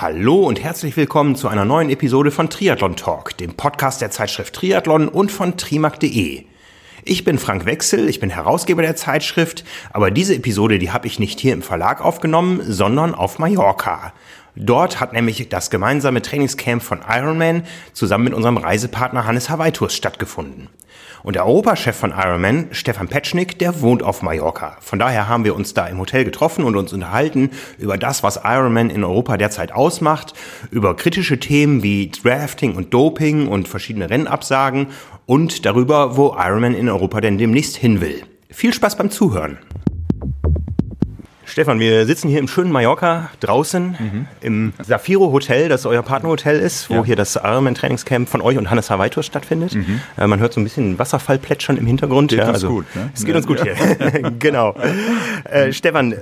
Hallo und herzlich willkommen zu einer neuen Episode von Triathlon Talk, dem Podcast der Zeitschrift Triathlon und von trimark.de. Ich bin Frank Wechsel, ich bin Herausgeber der Zeitschrift, aber diese Episode, die habe ich nicht hier im Verlag aufgenommen, sondern auf Mallorca. Dort hat nämlich das gemeinsame Trainingscamp von Ironman zusammen mit unserem Reisepartner Hannes Hawaii Tours stattgefunden. Und der Europachef von Ironman, Stefan Petschnik, der wohnt auf Mallorca. Von daher haben wir uns da im Hotel getroffen und uns unterhalten über das, was Ironman in Europa derzeit ausmacht, über kritische Themen wie Drafting und Doping und verschiedene Rennabsagen und darüber, wo Ironman in Europa denn demnächst hin will. Viel Spaß beim Zuhören. Stefan, wir sitzen hier im schönen Mallorca draußen mhm. im Safiro Hotel, das euer Partnerhotel ist, wo ja. hier das Ironman Trainingscamp von euch und Hannes Hawaii stattfindet. Mhm. Äh, man hört so ein bisschen Wasserfall plätschern im Hintergrund. Geht ja, uns also, gut. Ne? Es geht uns gut hier. genau. Äh, Stefan, äh,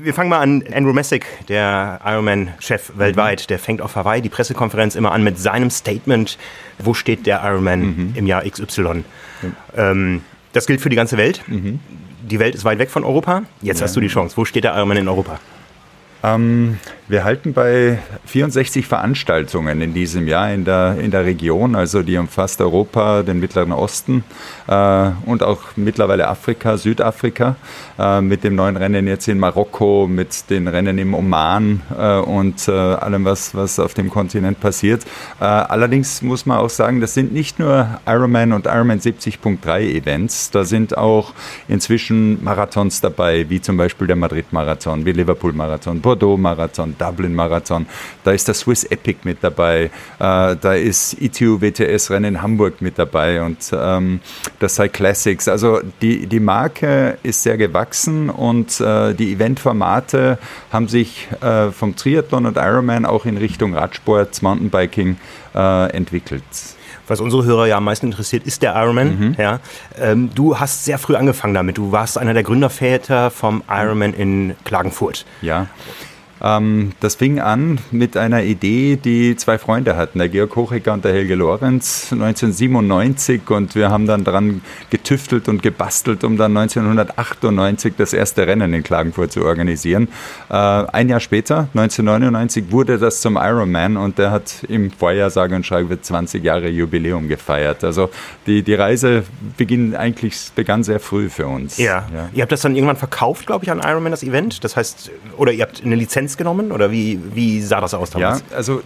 wir fangen mal an. Andrew Messick, der Ironman-Chef weltweit, mhm. der fängt auf Hawaii die Pressekonferenz immer an mit seinem Statement, wo steht der Ironman mhm. im Jahr XY. Ähm, das gilt für die ganze Welt. Mhm die Welt ist weit weg von Europa. Jetzt ja. hast du die Chance. Wo steht der Ironman in Europa? Ähm, wir halten bei 64 Veranstaltungen in diesem Jahr in der, in der Region, also die umfasst Europa, den Mittleren Osten äh, und auch mittlerweile Afrika, Südafrika, äh, mit dem neuen Rennen jetzt in Marokko, mit den Rennen im Oman äh, und äh, allem, was, was auf dem Kontinent passiert. Äh, allerdings muss man auch sagen, das sind nicht nur Ironman und Ironman 70.3 Events, da sind auch inzwischen Marathons dabei, wie zum Beispiel der Madrid-Marathon, wie Liverpool-Marathon, Bordeaux-Marathon, Dublin-Marathon, da ist der Swiss Epic mit dabei, äh, da ist ITU WTS-Rennen Hamburg mit dabei und ähm, das Cyclassics. Classics. Also die, die Marke ist sehr gewachsen und äh, die Eventformate haben sich äh, vom Triathlon und Ironman auch in Richtung Radsport, Mountainbiking äh, entwickelt was unsere Hörer ja am meisten interessiert, ist der Ironman. Mhm. Ja. Ähm, du hast sehr früh angefangen damit. Du warst einer der Gründerväter vom Ironman in Klagenfurt. Ja. Ähm, das fing an mit einer Idee, die zwei Freunde hatten, der Georg Hochecker und der Helge Lorenz, 1997. Und wir haben dann daran getüftelt und gebastelt, um dann 1998 das erste Rennen in Klagenfurt zu organisieren. Äh, ein Jahr später, 1999, wurde das zum Ironman und der hat im Vorjahr sage und schreibe 20 Jahre Jubiläum gefeiert. Also die, die Reise beginn eigentlich, begann sehr früh für uns. Ja. ja. Ihr habt das dann irgendwann verkauft, glaube ich, an Ironman, das Event. Das heißt, oder ihr habt eine Lizenz Lizenz genommen oder wie, wie sah das aus damals? Ja, also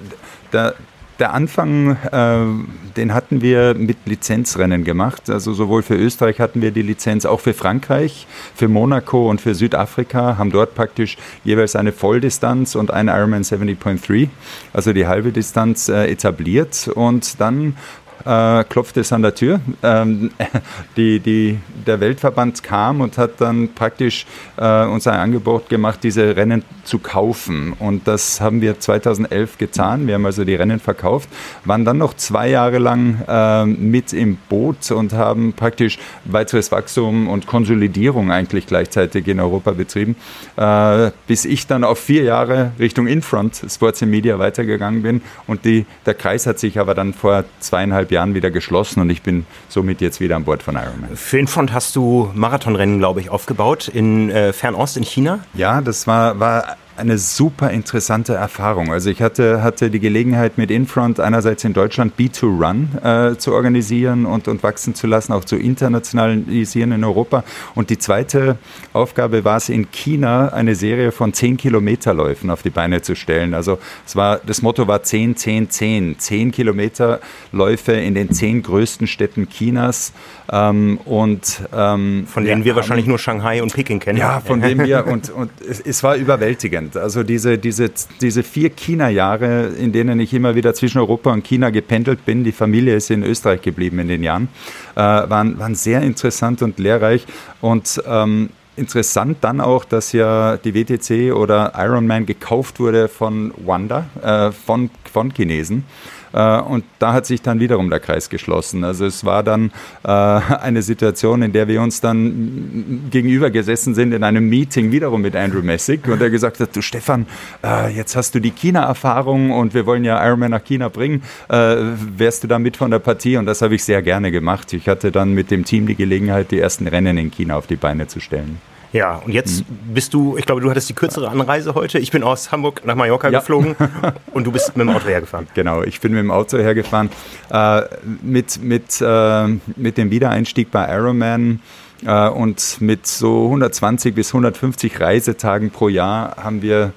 der, der Anfang, äh, den hatten wir mit Lizenzrennen gemacht. Also sowohl für Österreich hatten wir die Lizenz, auch für Frankreich, für Monaco und für Südafrika, haben dort praktisch jeweils eine Volldistanz und ein Ironman 70.3, also die halbe Distanz äh, etabliert. Und dann äh, klopfte es an der Tür. Ähm, die, die, der Weltverband kam und hat dann praktisch äh, uns ein Angebot gemacht, diese Rennen zu kaufen. Und das haben wir 2011 getan. Wir haben also die Rennen verkauft, waren dann noch zwei Jahre lang äh, mit im Boot und haben praktisch weiteres Wachstum und Konsolidierung eigentlich gleichzeitig in Europa betrieben, äh, bis ich dann auf vier Jahre Richtung Infront Sports and Media weitergegangen bin. Und die, der Kreis hat sich aber dann vor zweieinhalb Jahren wieder geschlossen und ich bin somit jetzt wieder an Bord von Ironman. Für Infront hast du Marathonrennen, glaube ich, aufgebaut in äh, Fernost in China? Ja, das war, war eine super interessante Erfahrung. Also ich hatte, hatte die Gelegenheit mit Infront einerseits in Deutschland B2Run äh, zu organisieren und, und wachsen zu lassen, auch zu internationalisieren in Europa. Und die zweite Aufgabe war es in China, eine Serie von 10 Kilometerläufen auf die Beine zu stellen. Also es war, das Motto war 10, 10, 10. 10 Kilometerläufe in den zehn größten Städten Chinas. Ähm, und, ähm, von denen wir, wir wahrscheinlich nur Shanghai und Peking kennen. Ja, von denen wir, und, und es, es war überwältigend prägend. Also diese, diese, diese vier China-Jahre, in denen ich immer wieder zwischen Europa und China gependelt bin, die Familie ist in Österreich geblieben in den Jahren, äh, waren, waren sehr interessant und lehrreich. Und ähm, interessant dann auch, dass ja die WTC oder Ironman gekauft wurde von Wanda, äh, von, von Chinesen. Äh, und da hat sich dann wiederum der Kreis geschlossen. Also es war dann äh, eine Situation, in der wir uns dann gegenüber gesessen sind in einem Meeting wiederum mit Andrew Messick und er gesagt hat, du Stefan, äh, jetzt hast du die China-Erfahrung und wir wollen ja Ironman nach China bringen. Wärst du da mit von der Partie? Und das habe ich sehr gerne gemacht. Ich hatte dann mit dem Team die Gelegenheit, die ersten Rennen in China auf die Beine zu stellen. Ja, und jetzt mhm. bist du, ich glaube, du hattest die kürzere Anreise heute. Ich bin aus Hamburg nach Mallorca ja. geflogen und du bist mit dem Auto hergefahren. Genau, ich bin mit dem Auto hergefahren. Äh, mit, mit, äh, mit dem Wiedereinstieg bei Ironman äh, und mit so 120 bis 150 Reisetagen pro Jahr haben wir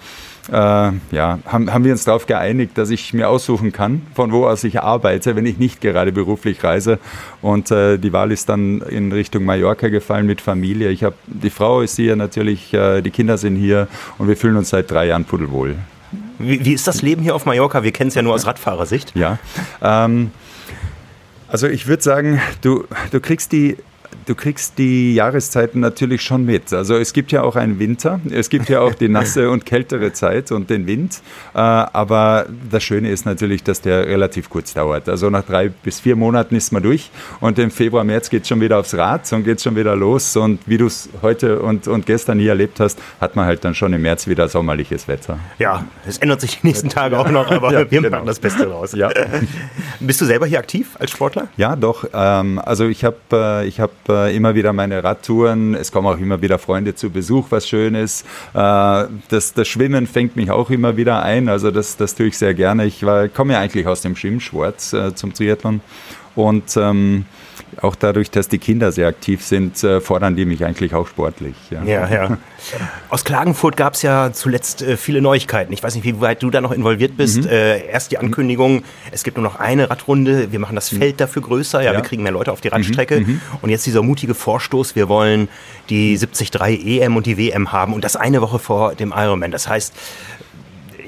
äh, ja, haben, haben wir uns darauf geeinigt, dass ich mir aussuchen kann, von wo aus ich arbeite, wenn ich nicht gerade beruflich reise. Und äh, die Wahl ist dann in Richtung Mallorca gefallen mit Familie. Ich habe die Frau ist hier natürlich, äh, die Kinder sind hier und wir fühlen uns seit drei Jahren pudelwohl. Wie, wie ist das Leben hier auf Mallorca? Wir kennen es ja nur aus Radfahrersicht. Ja. Ähm, also ich würde sagen, du, du kriegst die du kriegst die Jahreszeiten natürlich schon mit. Also es gibt ja auch einen Winter, es gibt ja auch die nasse und kältere Zeit und den Wind. Äh, aber das Schöne ist natürlich, dass der relativ kurz dauert. Also nach drei bis vier Monaten ist man durch und im Februar, März geht es schon wieder aufs Rad und geht schon wieder los. Und wie du es heute und, und gestern hier erlebt hast, hat man halt dann schon im März wieder sommerliches Wetter. Ja, es ändert sich die nächsten Tage auch noch, aber ja, wir genau. machen das Beste raus. Ja. Bist du selber hier aktiv als Sportler? Ja, doch. Ähm, also ich habe äh, ich hab, äh, immer wieder meine Radtouren. Es kommen auch immer wieder Freunde zu Besuch, was schön ist. Äh, das, das Schwimmen fängt mich auch immer wieder ein. Also das, das tue ich sehr gerne. Ich komme ja eigentlich aus dem Schwimmsport äh, zum Triathlon. Und ähm, auch dadurch, dass die Kinder sehr aktiv sind, äh, fordern die mich eigentlich auch sportlich. Ja, ja. ja. Aus Klagenfurt gab es ja zuletzt äh, viele Neuigkeiten. Ich weiß nicht, wie weit du da noch involviert bist. Mhm. Äh, erst die Ankündigung, es gibt nur noch eine Radrunde, wir machen das mhm. Feld dafür größer, ja, ja. wir kriegen mehr Leute auf die Radstrecke. Mhm. mhm. Und jetzt dieser mutige Vorstoß, wir wollen die 73 EM und die WM haben und das eine Woche vor dem Ironman. Das heißt,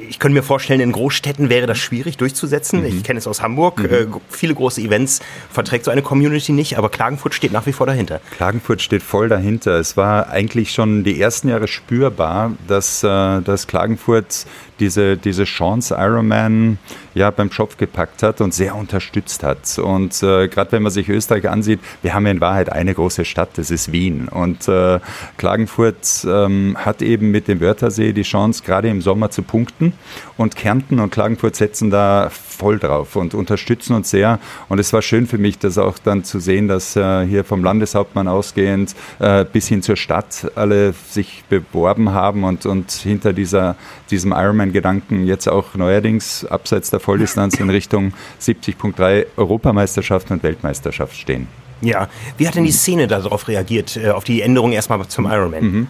ich könnte mir vorstellen, in Großstädten wäre das schwierig durchzusetzen. Mhm. Ich kenne es aus Hamburg. Mhm. Äh, viele große Events verträgt so eine Community nicht, aber Klagenfurt steht nach wie vor dahinter. Klagenfurt steht voll dahinter. Es war eigentlich schon die ersten Jahre spürbar, dass, äh, dass Klagenfurt diese, diese Chance Ironman ja, beim Schopf gepackt hat und sehr unterstützt hat. Und äh, gerade wenn man sich Österreich ansieht, wir haben in Wahrheit eine große Stadt, das ist Wien. Und äh, Klagenfurt ähm, hat eben mit dem Wörthersee die Chance, gerade im Sommer zu punkten. Und Kärnten und Klagenfurt setzen da voll drauf und unterstützen uns sehr. Und es war schön für mich, das auch dann zu sehen, dass äh, hier vom Landeshauptmann ausgehend äh, bis hin zur Stadt alle sich beworben haben und, und hinter dieser, diesem Ironman-Gedanken jetzt auch neuerdings abseits der Volldistanz in Richtung 70.3 Europameisterschaft und Weltmeisterschaft stehen. Ja, wie hat denn die Szene darauf reagiert, äh, auf die Änderung erstmal zum Ironman? Mhm.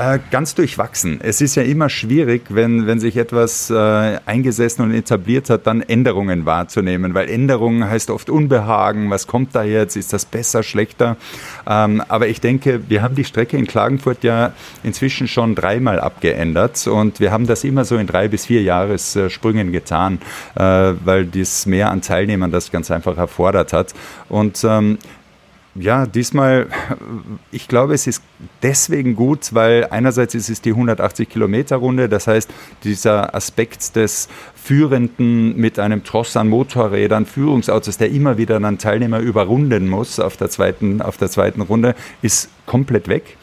Äh, ganz durchwachsen. Es ist ja immer schwierig, wenn, wenn sich etwas äh, eingesessen und etabliert hat, dann Änderungen wahrzunehmen, weil Änderungen heißt oft Unbehagen. Was kommt da jetzt? Ist das besser, schlechter? Ähm, aber ich denke, wir haben die Strecke in Klagenfurt ja inzwischen schon dreimal abgeändert und wir haben das immer so in drei bis vier Jahressprüngen getan, äh, weil das Mehr an Teilnehmern das ganz einfach erfordert hat. Und ähm, ja, diesmal, ich glaube, es ist deswegen gut, weil einerseits ist es die 180 Kilometer Runde, das heißt, dieser Aspekt des Führenden mit einem Tross an Motorrädern, Führungsautos, der immer wieder einen Teilnehmer überrunden muss auf der zweiten, auf der zweiten Runde, ist komplett weg.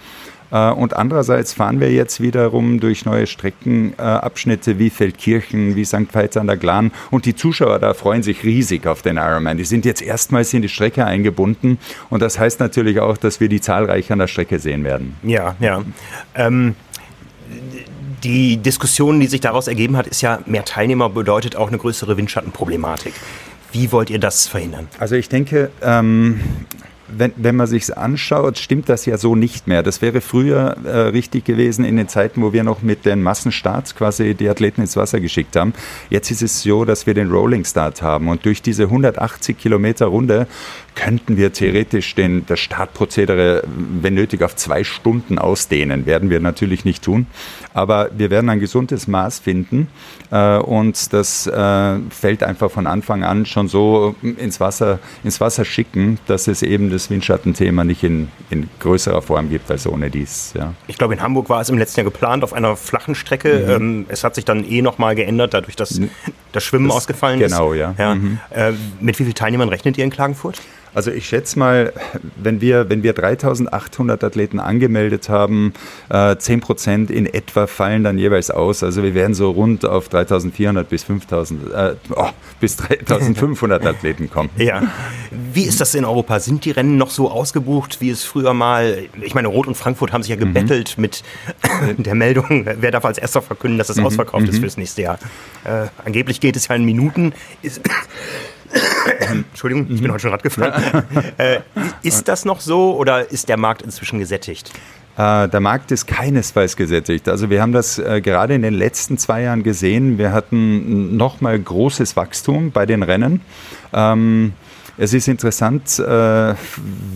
Äh, und andererseits fahren wir jetzt wiederum durch neue Streckenabschnitte wie Feldkirchen, wie St. Veits an der Glan. Und die Zuschauer da freuen sich riesig auf den Ironman. Die sind jetzt erstmals in die Strecke eingebunden. Und das heißt natürlich auch, dass wir die zahlreich an der Strecke sehen werden. Ja, ja. Ähm die Diskussion, die sich daraus ergeben hat, ist ja, mehr Teilnehmer bedeutet auch eine größere Windschattenproblematik. Wie wollt ihr das verhindern? Also ich denke, ähm, wenn, wenn man sich anschaut, stimmt das ja so nicht mehr. Das wäre früher äh, richtig gewesen in den Zeiten, wo wir noch mit den Massenstarts quasi die Athleten ins Wasser geschickt haben. Jetzt ist es so, dass wir den Rolling Start haben und durch diese 180 Kilometer Runde könnten wir theoretisch den, das Startprozedere, wenn nötig, auf zwei Stunden ausdehnen. Werden wir natürlich nicht tun. Aber wir werden ein gesundes Maß finden äh, und das äh, Feld einfach von Anfang an schon so ins Wasser, ins Wasser schicken, dass es eben das Windschattenthema nicht in, in größerer Form gibt als ohne dies. Ja. Ich glaube, in Hamburg war es im letzten Jahr geplant auf einer flachen Strecke. Mhm. Ähm, es hat sich dann eh nochmal geändert, dadurch, dass das Schwimmen das, ausgefallen genau, ist. Genau, ja. ja. Mhm. Äh, mit wie vielen Teilnehmern rechnet ihr in Klagenfurt? Also ich schätze mal, wenn wir, wenn wir 3800 Athleten angemeldet haben, äh, 10 Prozent in etwa fallen dann jeweils aus. Also wir werden so rund auf 3400 bis 5000, äh, oh, bis 3500 Athleten kommen. Ja. Wie ist das in Europa? Sind die Rennen noch so ausgebucht, wie es früher mal, ich meine, Rot und Frankfurt haben sich ja gebettelt mhm. mit der Meldung, wer darf als erster verkünden, dass es mhm. ausverkauft mhm. ist fürs nächste Jahr. Äh, angeblich geht es ja in Minuten. Ist, Entschuldigung, ich bin heute schon Rad gefahren. äh, ist das noch so oder ist der Markt inzwischen gesättigt? Äh, der Markt ist keinesfalls gesättigt. Also wir haben das äh, gerade in den letzten zwei Jahren gesehen. Wir hatten nochmal großes Wachstum bei den Rennen. Ähm, es ist interessant, äh,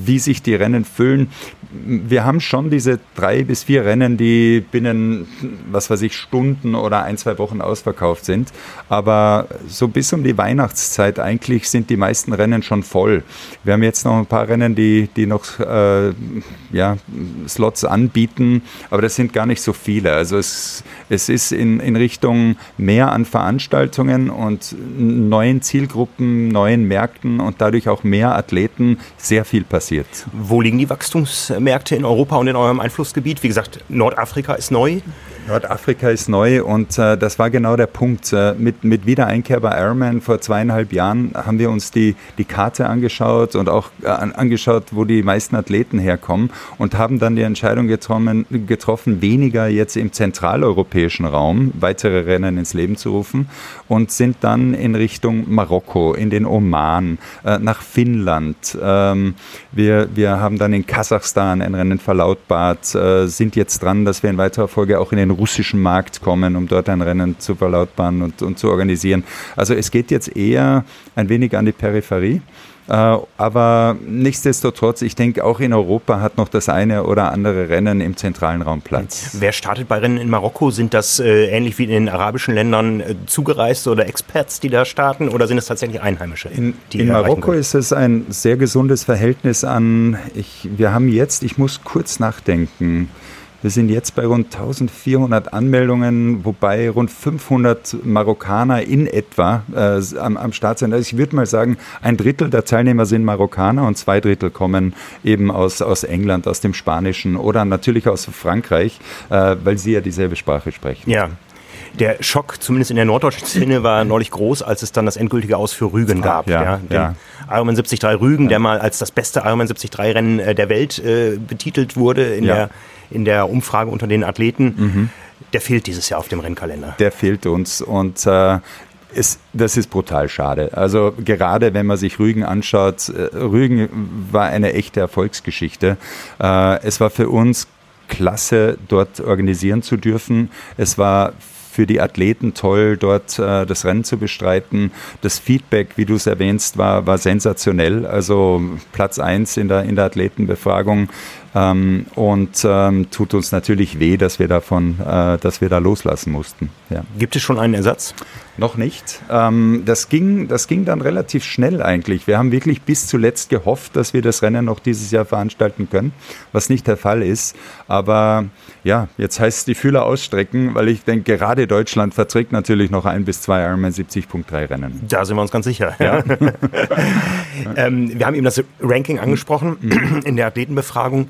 wie sich die Rennen füllen wir haben schon diese drei bis vier Rennen, die binnen, was weiß ich, Stunden oder ein, zwei Wochen ausverkauft sind. Aber so bis um die Weihnachtszeit eigentlich sind die meisten Rennen schon voll. Wir haben jetzt noch ein paar Rennen, die, die noch äh, ja, Slots anbieten, aber das sind gar nicht so viele. Also es, es ist in, in Richtung mehr an Veranstaltungen und neuen Zielgruppen, neuen Märkten und dadurch auch mehr Athleten sehr viel passiert. Wo liegen die Wachstums Märkte in Europa und in eurem Einflussgebiet? Wie gesagt, Nordafrika ist neu. Nordafrika ist neu und äh, das war genau der Punkt. Äh, mit, mit Wiedereinkehr bei Ironman vor zweieinhalb Jahren haben wir uns die, die Karte angeschaut und auch äh, angeschaut, wo die meisten Athleten herkommen und haben dann die Entscheidung getroffen, getroffen, weniger jetzt im zentraleuropäischen Raum weitere Rennen ins Leben zu rufen und sind dann in Richtung Marokko, in den Oman, äh, nach Finnland. Ähm, wir, wir haben dann in Kasachstan ein Rennen verlautbart, äh, sind jetzt dran, dass wir in weiterer Folge auch in den russischen Markt kommen, um dort ein Rennen zu verlautbaren und, und zu organisieren. Also es geht jetzt eher ein wenig an die Peripherie. Äh, aber nichtsdestotrotz, ich denke, auch in Europa hat noch das eine oder andere Rennen im zentralen Raum Platz. Wer startet bei Rennen in Marokko? Sind das äh, ähnlich wie in den arabischen Ländern äh, Zugereiste oder Experts, die da starten, oder sind es tatsächlich Einheimische? In, in Marokko ist es ein sehr gesundes Verhältnis an, ich, wir haben jetzt, ich muss kurz nachdenken, wir sind jetzt bei rund 1400 Anmeldungen, wobei rund 500 Marokkaner in etwa äh, am, am Start sind. Also ich würde mal sagen, ein Drittel der Teilnehmer sind Marokkaner und zwei Drittel kommen eben aus, aus England, aus dem Spanischen oder natürlich aus Frankreich, äh, weil sie ja dieselbe Sprache sprechen. Ja, der Schock, zumindest in der norddeutschen Szene, war neulich groß, als es dann das endgültige Aus für Rügen gab. Ja, ja, den ja. Ironman 73 Rügen, der mal als das beste Ironman 73 Rennen äh, der Welt äh, betitelt wurde in der in der Umfrage unter den Athleten. Mhm. Der fehlt dieses Jahr auf dem Rennkalender. Der fehlt uns und äh, es, das ist brutal schade. Also gerade wenn man sich Rügen anschaut, äh, Rügen war eine echte Erfolgsgeschichte. Äh, es war für uns klasse, dort organisieren zu dürfen. Es war für die Athleten toll, dort äh, das Rennen zu bestreiten. Das Feedback, wie du es erwähnst, war, war sensationell. Also Platz 1 in der, in der Athletenbefragung. Ähm, und ähm, tut uns natürlich weh, dass wir davon, äh, dass wir da loslassen mussten. Ja. Gibt es schon einen Ersatz? Noch nicht. Ähm, das, ging, das ging dann relativ schnell eigentlich. Wir haben wirklich bis zuletzt gehofft, dass wir das Rennen noch dieses Jahr veranstalten können, was nicht der Fall ist. Aber ja, jetzt heißt es die Fühler ausstrecken, weil ich denke, gerade Deutschland verträgt natürlich noch ein bis zwei Ironman 70.3 Rennen. Da sind wir uns ganz sicher. Ja. ähm, wir haben eben das Ranking angesprochen mhm. in der Athletenbefragung.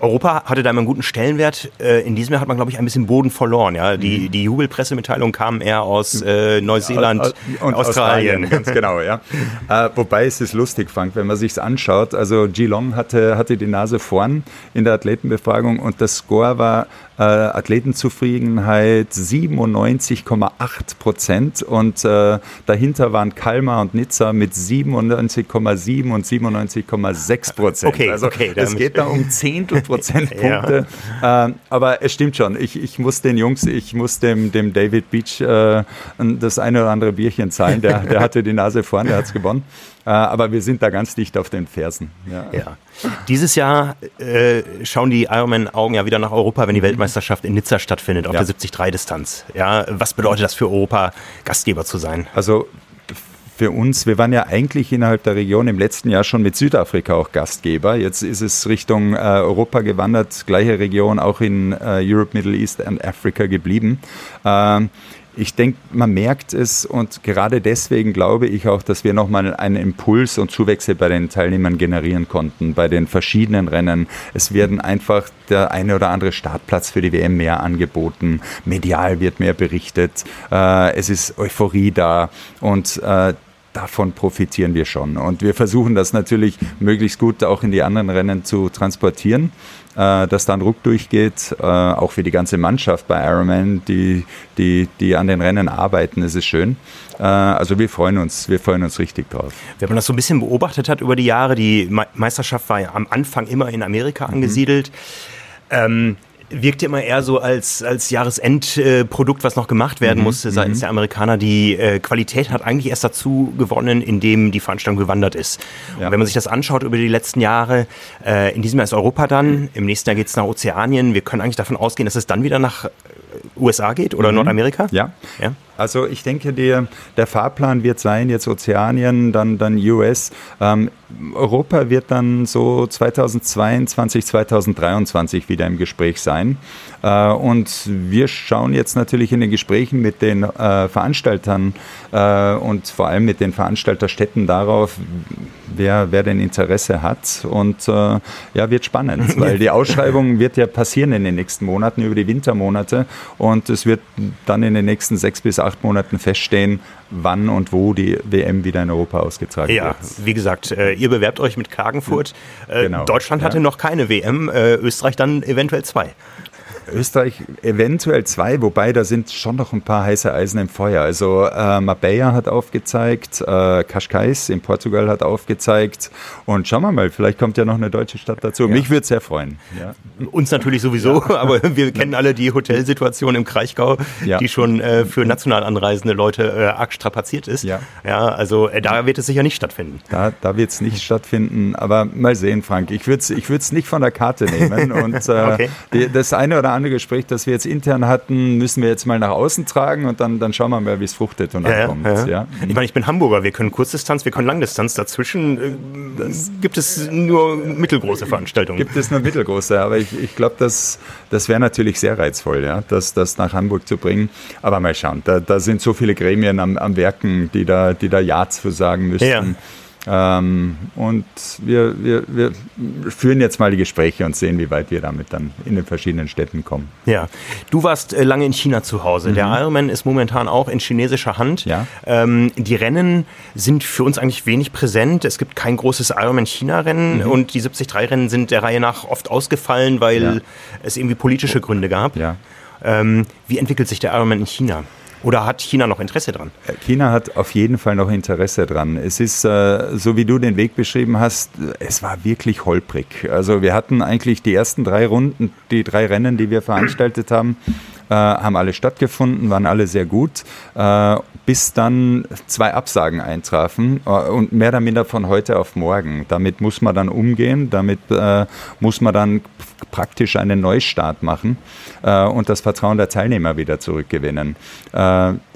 Europa hatte da immer einen guten Stellenwert. Äh, in diesem Jahr hat man, glaube ich, ein bisschen Boden verloren. Ja? Die, mhm. die Jubelpressemitteilung kam eher aus äh, Neuseeland und Australien. Australien. Ganz genau, ja. äh, wobei es ist lustig, Frank, wenn man sich anschaut. Also Geelong hatte, hatte die Nase vorn in der Athletenbefragung und das Score war äh, Athletenzufriedenheit 97,8 Prozent und äh, dahinter waren Kalmar und Nizza mit 97,7 und 97,6 Prozent. Okay, also okay, es geht da um Zehntel Prozentpunkte. ja. äh, aber es stimmt schon. Ich, ich muss den Jungs, ich muss dem, dem David Beach äh, das eine oder andere Bierchen zahlen. Der, der hatte die Nase vorn, der hat es gewonnen. Äh, aber wir sind da ganz dicht auf den Fersen. Ja. ja. Dieses Jahr äh, schauen die Ironman-Augen ja wieder nach Europa, wenn die Weltmeisterschaft in Nizza stattfindet, auf ja. der 73-Distanz. Ja, was bedeutet das für Europa, Gastgeber zu sein? Also für uns, wir waren ja eigentlich innerhalb der Region im letzten Jahr schon mit Südafrika auch Gastgeber. Jetzt ist es Richtung äh, Europa gewandert, gleiche Region auch in äh, Europe, Middle East und Africa geblieben. Ähm, ich denke, man merkt es und gerade deswegen glaube ich auch, dass wir nochmal einen Impuls und Zuwächse bei den Teilnehmern generieren konnten, bei den verschiedenen Rennen. Es werden einfach der eine oder andere Startplatz für die WM mehr angeboten, medial wird mehr berichtet, äh, es ist Euphorie da und äh, davon profitieren wir schon. Und wir versuchen das natürlich möglichst gut auch in die anderen Rennen zu transportieren, äh, dass dann Ruck durchgeht, äh, auch für die ganze Mannschaft bei Ironman, die, die, die an den Rennen arbeiten, ist es schön. Äh, also wir freuen uns, wir freuen uns richtig drauf. Wenn man das so ein bisschen beobachtet hat über die Jahre, die Meisterschaft war ja am Anfang immer in Amerika mhm. angesiedelt. Ähm, wirkte immer eher so als, als Jahresendprodukt, was noch gemacht werden mhm, musste seitens mhm. der Amerikaner. Die äh, Qualität hat eigentlich erst dazu gewonnen, indem die Veranstaltung gewandert ist. Ja. Und wenn man sich das anschaut über die letzten Jahre, äh, in diesem Jahr ist Europa dann, im nächsten Jahr geht es nach Ozeanien. Wir können eigentlich davon ausgehen, dass es dann wieder nach äh, USA geht oder mhm. Nordamerika? Ja. ja. Also ich denke, der, der Fahrplan wird sein, jetzt Ozeanien, dann, dann US. Ähm, Europa wird dann so 2022, 2023 wieder im Gespräch sein. Äh, und wir schauen jetzt natürlich in den Gesprächen mit den äh, Veranstaltern äh, und vor allem mit den Veranstalterstädten darauf, wer, wer denn Interesse hat. Und äh, ja, wird spannend, weil die Ausschreibung wird ja passieren in den nächsten Monaten, über die Wintermonate. Und es wird dann in den nächsten sechs bis acht Monaten feststehen, wann und wo die WM wieder in Europa ausgetragen ja, wird. Ja, wie gesagt, äh, ihr bewerbt euch mit Klagenfurt. Äh, genau, Deutschland hatte ja. noch keine WM, äh, Österreich dann eventuell zwei. Österreich eventuell zwei, wobei da sind schon noch ein paar heiße Eisen im Feuer. Also äh, Marbella hat aufgezeigt, äh, Cascais in Portugal hat aufgezeigt und schauen wir mal, vielleicht kommt ja noch eine deutsche Stadt dazu. Ja. Mich würde es sehr freuen. Ja. Uns natürlich sowieso, ja. aber wir kennen alle die Hotelsituation im Kraichgau, die schon äh, für national anreisende Leute äh, arg strapaziert ist. Ja, also äh, da wird es sicher nicht stattfinden. Da, da wird es nicht stattfinden, aber mal sehen, Frank. Ich würde es ich nicht von der Karte nehmen und äh, okay. die, das eine oder andere andere Gespräch, das wir jetzt intern hatten, müssen wir jetzt mal nach außen tragen und dann, dann schauen wir mal, wie es fruchtet und ja, ankommt. Ja. ja. Ich meine, ich bin Hamburger, wir können Kurzdistanz, wir können Langdistanz. Dazwischen äh, gibt es nur mittelgroße Veranstaltungen. Gibt es nur mittelgroße, aber ich, ich glaube, das, das wäre natürlich sehr reizvoll, ja, das, das nach Hamburg zu bringen. Aber mal schauen, da, da sind so viele Gremien am, am Werken, die da, die da Ja zu sagen müssten. Ja. Ähm, und wir, wir, wir führen jetzt mal die Gespräche und sehen, wie weit wir damit dann in den verschiedenen Städten kommen. Ja, du warst äh, lange in China zu Hause. Mhm. Der Ironman ist momentan auch in chinesischer Hand. Ja. Ähm, die Rennen sind für uns eigentlich wenig präsent. Es gibt kein großes Ironman-China-Rennen mhm. und die 73-Rennen sind der Reihe nach oft ausgefallen, weil ja. es irgendwie politische Gründe gab. Ja. Ähm, wie entwickelt sich der Ironman in China? Oder hat China noch Interesse dran? Äh, China hat auf jeden Fall noch Interesse dran. Es ist, äh, so wie du den Weg beschrieben hast, es war wirklich holprig. Also wir hatten eigentlich die ersten drei Runden, die drei Rennen, die wir veranstaltet haben, äh, haben alle stattgefunden, waren alle sehr gut, äh, bis dann zwei Absagen eintrafen äh, und mehr oder minder von heute auf morgen. Damit muss man dann umgehen, damit äh, muss man dann praktisch einen Neustart machen äh, und das Vertrauen der Teilnehmer wieder zurückgewinnen.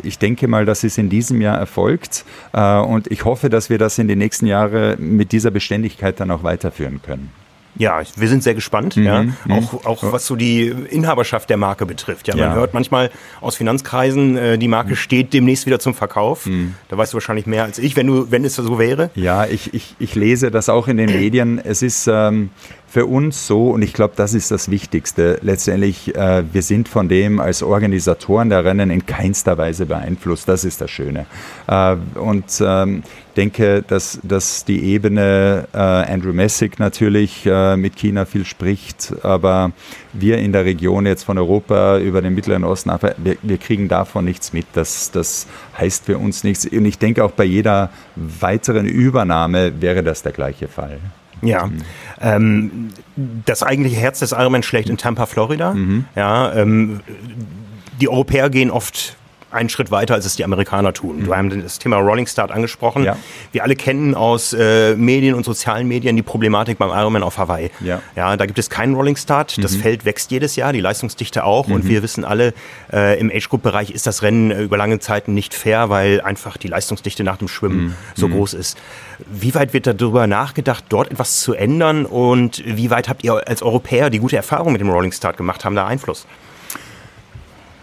Ich denke mal, das ist in diesem Jahr erfolgt und ich hoffe, dass wir das in den nächsten Jahren mit dieser Beständigkeit dann auch weiterführen können. Ja, wir sind sehr gespannt, mhm, ja. Mhm. Auch, auch was so die Inhaberschaft der Marke betrifft. Ja, man ja. hört manchmal aus Finanzkreisen, äh, die Marke mhm. steht demnächst wieder zum Verkauf. Mhm. Da weißt du wahrscheinlich mehr als ich, wenn du, wenn es so wäre. Ja, ich, ich, ich lese das auch in den Medien. Es ist ähm, für uns so, und ich glaube, das ist das Wichtigste, letztendlich, äh, wir sind von dem als Organisatoren der Rennen in keinster Weise beeinflusst. Das ist das Schöne. Äh, und ähm, denke, dass, dass die Ebene äh, Andrew Messick natürlich äh, mit China viel spricht, aber wir in der Region jetzt von Europa über den Mittleren Osten, wir, wir kriegen davon nichts mit. Das, das heißt für uns nichts. Und ich denke, auch bei jeder weiteren Übernahme wäre das der gleiche Fall. Ja. Mhm. Ähm, das eigentliche Herz des Ironman schlägt in Tampa, Florida. Mhm. Ja, ähm, die Europäer gehen oft einen Schritt weiter, als es die Amerikaner tun. Mhm. Du hast das Thema Rolling Start angesprochen. Ja. Wir alle kennen aus äh, Medien und sozialen Medien die Problematik beim Ironman auf Hawaii. Ja. ja da gibt es keinen Rolling Start. Das mhm. Feld wächst jedes Jahr, die Leistungsdichte auch. Mhm. Und wir wissen alle, äh, im Age-Group-Bereich ist das Rennen äh, über lange Zeiten nicht fair, weil einfach die Leistungsdichte nach dem Schwimmen mhm. so mhm. groß ist. Wie weit wird darüber nachgedacht, dort etwas zu ändern? Und wie weit habt ihr als Europäer die gute Erfahrung mit dem Rolling Start gemacht? Haben da Einfluss?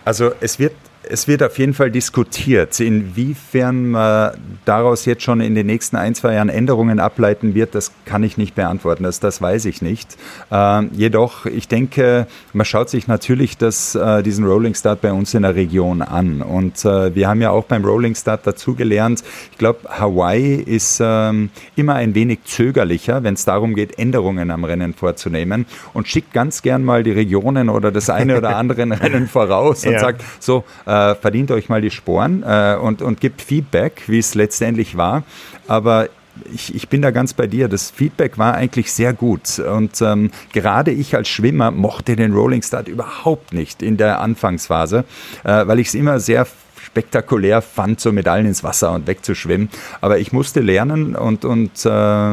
Also es wird es wird auf jeden Fall diskutiert. Inwiefern man daraus jetzt schon in den nächsten ein, zwei Jahren Änderungen ableiten wird, das kann ich nicht beantworten. Das, das weiß ich nicht. Äh, jedoch, ich denke, man schaut sich natürlich das, äh, diesen Rolling Start bei uns in der Region an. Und äh, wir haben ja auch beim Rolling Start dazugelernt, ich glaube, Hawaii ist ähm, immer ein wenig zögerlicher, wenn es darum geht, Änderungen am Rennen vorzunehmen und schickt ganz gern mal die Regionen oder das eine oder andere Rennen voraus und ja. sagt, so, äh, verdient euch mal die Sporen äh, und, und gibt Feedback, wie es letztendlich war. Aber ich, ich, bin da ganz bei dir. Das Feedback war eigentlich sehr gut. Und ähm, gerade ich als Schwimmer mochte den Rolling Start überhaupt nicht in der Anfangsphase, äh, weil ich es immer sehr spektakulär fand, so mit allen ins Wasser und wegzuschwimmen. Aber ich musste lernen und, und äh,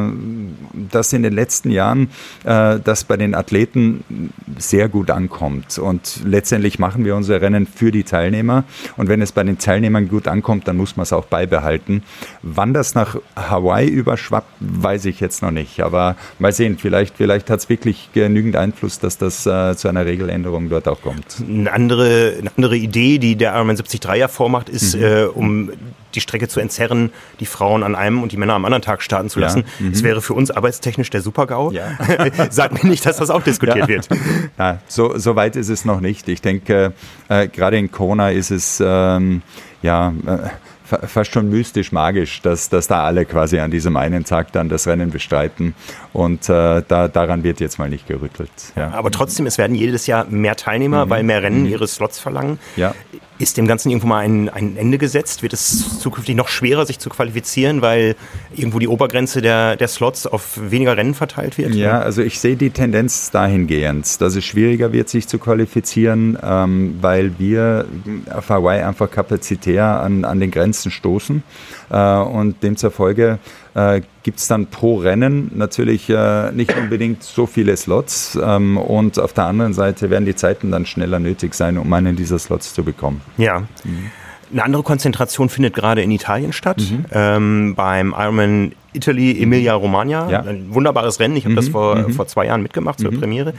das in den letzten Jahren, äh, das bei den Athleten sehr gut ankommt. Und letztendlich machen wir unsere Rennen für die Teilnehmer. Und wenn es bei den Teilnehmern gut ankommt, dann muss man es auch beibehalten. Wann das nach Hawaii überschwappt, weiß ich jetzt noch nicht. Aber mal sehen, vielleicht, vielleicht hat es wirklich genügend Einfluss, dass das äh, zu einer Regeländerung dort auch kommt. Eine andere, eine andere Idee, die der Ironman 73 ja vor vormacht, ist, mhm. äh, um die Strecke zu entzerren, die Frauen an einem und die Männer am anderen Tag starten zu lassen. Ja. Mhm. Das wäre für uns arbeitstechnisch der Super-GAU. Ja. Sag mir nicht, dass das auch diskutiert ja. wird. Ja, so, so weit ist es noch nicht. Ich denke, äh, gerade in Kona ist es ähm, ja. Äh, fast schon mystisch magisch, dass, dass da alle quasi an diesem einen Tag dann das Rennen bestreiten. Und äh, da, daran wird jetzt mal nicht gerüttelt. Ja. Aber trotzdem, es werden jedes Jahr mehr Teilnehmer, mhm. weil mehr Rennen mhm. ihre Slots verlangen. Ja. Ist dem Ganzen irgendwo mal ein, ein Ende gesetzt? Wird es zukünftig noch schwerer, sich zu qualifizieren, weil irgendwo die Obergrenze der, der Slots auf weniger Rennen verteilt wird? Ja, also ich sehe die Tendenz dahingehend, dass es schwieriger wird, sich zu qualifizieren, ähm, weil wir auf Hawaii einfach kapazitär an, an den Grenzen stoßen äh, und demzufolge äh, gibt es dann pro Rennen natürlich äh, nicht unbedingt so viele Slots. Ähm, und auf der anderen Seite werden die Zeiten dann schneller nötig sein, um einen dieser Slots zu bekommen. Ja. Mhm. Eine andere Konzentration findet gerade in Italien statt, mhm. ähm, beim Ironman Italy Emilia Romagna. Ja. Ein wunderbares Rennen. Ich habe mhm. das vor, mhm. vor zwei Jahren mitgemacht zur mhm. Premiere.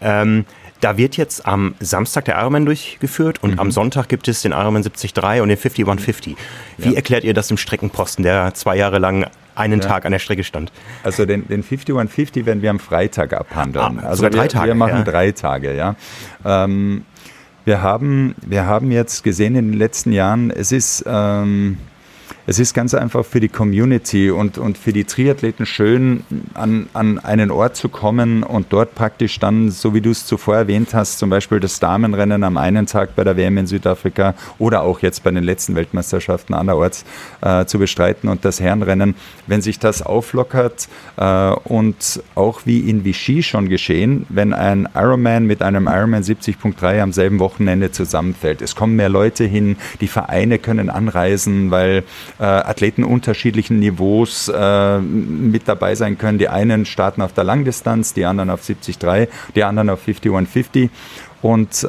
Ähm, da wird jetzt am Samstag der Ironman durchgeführt und mhm. am Sonntag gibt es den Ironman 73 und den 5150. Wie ja. erklärt ihr das dem Streckenposten, der zwei Jahre lang einen ja. Tag an der Strecke stand? Also den, den 5150 werden wir am Freitag abhandeln. Ah, also drei wir, Tage, wir machen ja. drei Tage, ja. Ähm, wir haben, wir haben jetzt gesehen in den letzten Jahren, es ist ähm, es ist ganz einfach für die Community und, und für die Triathleten schön, an, an einen Ort zu kommen und dort praktisch dann, so wie du es zuvor erwähnt hast, zum Beispiel das Damenrennen am einen Tag bei der WM in Südafrika oder auch jetzt bei den letzten Weltmeisterschaften anderorts äh, zu bestreiten und das Herrenrennen, wenn sich das auflockert äh, und auch wie in Vichy schon geschehen, wenn ein Ironman mit einem Ironman 70.3 am selben Wochenende zusammenfällt. Es kommen mehr Leute hin, die Vereine können anreisen, weil äh, Athleten unterschiedlichen Niveaus äh, mit dabei sein können. Die einen starten auf der Langdistanz, die anderen auf 73, die anderen auf 5150 und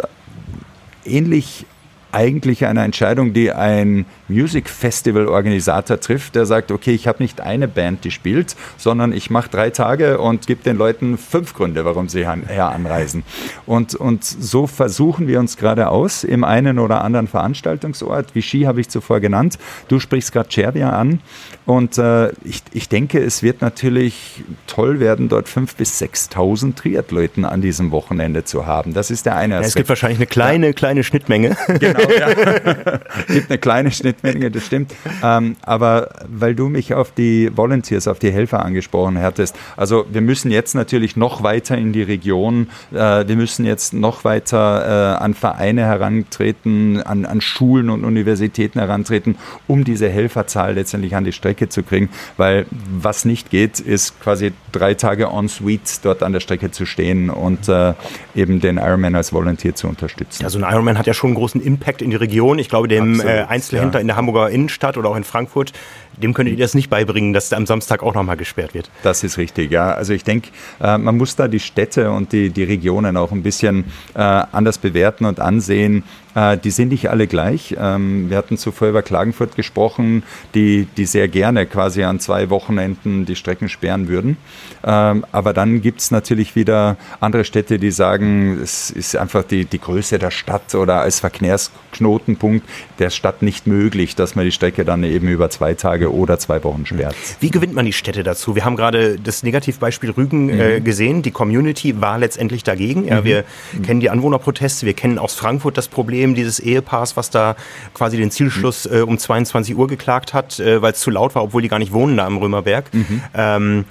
ähnlich eigentlich eine Entscheidung, die ein Music Festival Organisator trifft, der sagt, okay, ich habe nicht eine Band, die spielt, sondern ich mache drei Tage und gebe den Leuten fünf Gründe, warum sie her anreisen. Und, und so versuchen wir uns gerade aus im einen oder anderen Veranstaltungsort. Vichy habe ich zuvor genannt. Du sprichst gerade Cervia an. Und äh, ich, ich denke, es wird natürlich toll werden, dort 5.000 bis 6.000 Triathleten an diesem Wochenende zu haben. Das ist der eine Aspekt. Ja, es gibt wahrscheinlich eine kleine, ja. kleine Schnittmenge. Genau, ja. gibt eine kleine Schnittmenge, das stimmt. Ähm, aber weil du mich auf die Volunteers, auf die Helfer angesprochen hattest, also wir müssen jetzt natürlich noch weiter in die Region, äh, wir müssen jetzt noch weiter äh, an Vereine herantreten, an, an Schulen und Universitäten herantreten, um diese Helferzahl letztendlich an die Strecke Strecke zu kriegen, weil was nicht geht, ist quasi drei Tage en suite dort an der Strecke zu stehen und äh, eben den Ironman als Volunteer zu unterstützen. Also ein Ironman hat ja schon einen großen Impact in die Region. Ich glaube, dem äh, Einzelhändler ja. in der Hamburger Innenstadt oder auch in Frankfurt dem könntet ihr das nicht beibringen, dass am Samstag auch nochmal gesperrt wird. Das ist richtig, ja. Also ich denke, äh, man muss da die Städte und die, die Regionen auch ein bisschen äh, anders bewerten und ansehen. Äh, die sind nicht alle gleich. Ähm, wir hatten zuvor über Klagenfurt gesprochen, die, die sehr gerne quasi an zwei Wochenenden die Strecken sperren würden. Ähm, aber dann gibt es natürlich wieder andere Städte, die sagen, es ist einfach die, die Größe der Stadt oder als Verkehrsknotenpunkt der Stadt nicht möglich, dass man die Strecke dann eben über zwei Tage oder zwei Wochen sperrt. Wie gewinnt man die Städte dazu? Wir haben gerade das Negativbeispiel Rügen äh, mhm. gesehen. Die Community war letztendlich dagegen. Ja, wir mhm. kennen die Anwohnerproteste, wir kennen aus Frankfurt das Problem Problem dieses Ehepaars, was da quasi den Zielschluss äh, um 22 Uhr geklagt hat, äh, weil es zu laut war, obwohl die gar nicht wohnen da am Römerberg. Mhm. Ähm,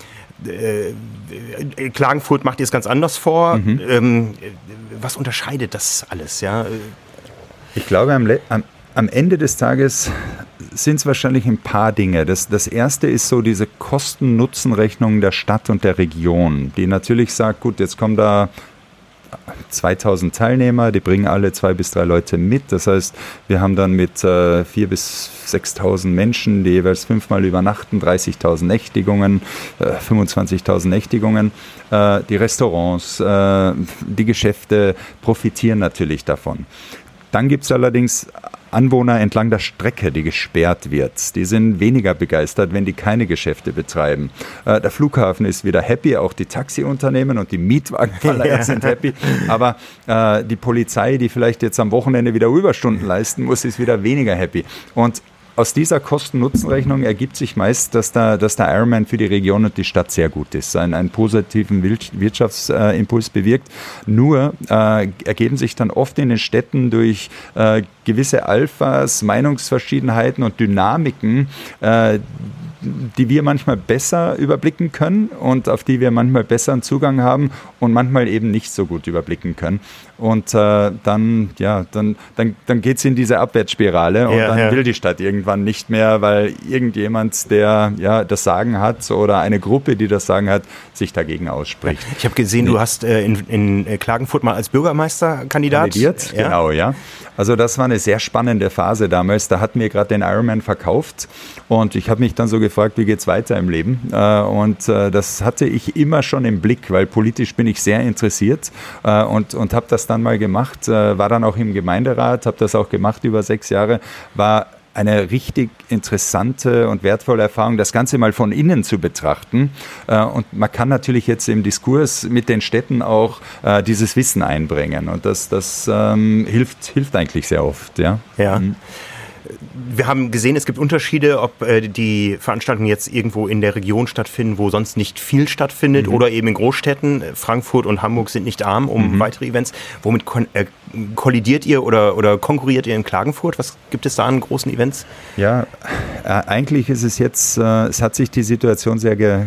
äh, Klagenfurt macht ihr es ganz anders vor. Mhm. Ähm, was unterscheidet das alles? Ja? Ich glaube, am, am, am Ende des Tages sind es wahrscheinlich ein paar Dinge. Das, das erste ist so diese Kosten-Nutzen-Rechnung der Stadt und der Region, die natürlich sagt, gut, jetzt kommen da 2000 Teilnehmer, die bringen alle zwei bis drei Leute mit. Das heißt, wir haben dann mit äh, 4.000 bis 6.000 Menschen, die jeweils fünfmal übernachten, 30.000 Nächtigungen, äh, 25.000 Nächtigungen. Äh, die Restaurants, äh, die Geschäfte profitieren natürlich davon. Dann gibt es allerdings Anwohner entlang der Strecke, die gesperrt wird. Die sind weniger begeistert, wenn die keine Geschäfte betreiben. Äh, der Flughafen ist wieder happy, auch die Taxiunternehmen und die Mietwagenverleiher ja. sind happy. Aber äh, die Polizei, die vielleicht jetzt am Wochenende wieder Überstunden leisten muss, ist wieder weniger happy. Und aus dieser Kosten-Nutzen-Rechnung ergibt sich meist, dass der, dass der Ironman für die Region und die Stadt sehr gut ist, einen, einen positiven Wirtschaftsimpuls bewirkt. Nur äh, ergeben sich dann oft in den Städten durch äh, gewisse Alphas, Meinungsverschiedenheiten und Dynamiken, äh, die wir manchmal besser überblicken können und auf die wir manchmal besseren Zugang haben und manchmal eben nicht so gut überblicken können. Und äh, dann, ja, dann, dann, dann geht es in diese Abwärtsspirale und ja, dann ja. will die Stadt irgendwann nicht mehr, weil irgendjemand, der ja das Sagen hat oder eine Gruppe, die das Sagen hat, sich dagegen ausspricht. Ich habe gesehen, du hast äh, in, in Klagenfurt mal als Bürgermeisterkandidat. Kandidiert, ja? genau, ja. Also das war eine sehr spannende Phase damals. Da hatten wir gerade den Ironman verkauft und ich habe mich dann so gefragt, wie geht es weiter im Leben? Äh, und äh, das hatte ich immer schon im Blick, weil politisch bin ich sehr interessiert äh, und, und habe das dann mal gemacht, war dann auch im Gemeinderat, habe das auch gemacht über sechs Jahre, war eine richtig interessante und wertvolle Erfahrung, das Ganze mal von innen zu betrachten. Und man kann natürlich jetzt im Diskurs mit den Städten auch dieses Wissen einbringen. Und das, das ähm, hilft, hilft eigentlich sehr oft. Ja. ja. Mhm wir haben gesehen, es gibt Unterschiede, ob äh, die Veranstaltungen jetzt irgendwo in der Region stattfinden, wo sonst nicht viel stattfindet, mhm. oder eben in Großstädten. Frankfurt und Hamburg sind nicht arm um mhm. weitere Events. Womit äh, kollidiert ihr oder, oder konkurriert ihr in Klagenfurt? Was gibt es da an großen Events? Ja, äh, eigentlich ist es jetzt, äh, es hat sich die Situation sehr ge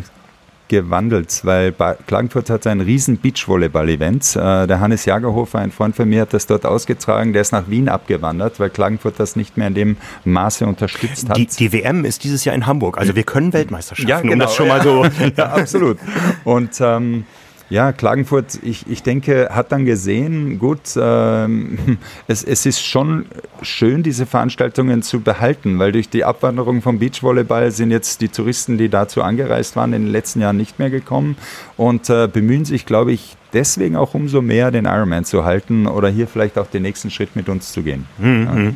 gewandelt, weil Klagenfurt hat ein riesen Beachvolleyball-Event. Äh, der Hannes Jagerhofer, ein Freund von mir, hat das dort ausgetragen. Der ist nach Wien abgewandert, weil Klagenfurt das nicht mehr in dem Maße unterstützt hat. Die, die WM ist dieses Jahr in Hamburg. Also wir können Weltmeisterschaft. Ja, genau. Um das schon mal so. ja, absolut. Und ähm, ja, Klagenfurt, ich, ich denke, hat dann gesehen, gut, ähm, es, es ist schon schön, diese Veranstaltungen zu behalten, weil durch die Abwanderung vom Beachvolleyball sind jetzt die Touristen, die dazu angereist waren, in den letzten Jahren nicht mehr gekommen und äh, bemühen sich, glaube ich, deswegen auch umso mehr, den Ironman zu halten oder hier vielleicht auch den nächsten Schritt mit uns zu gehen. Mhm. Ja.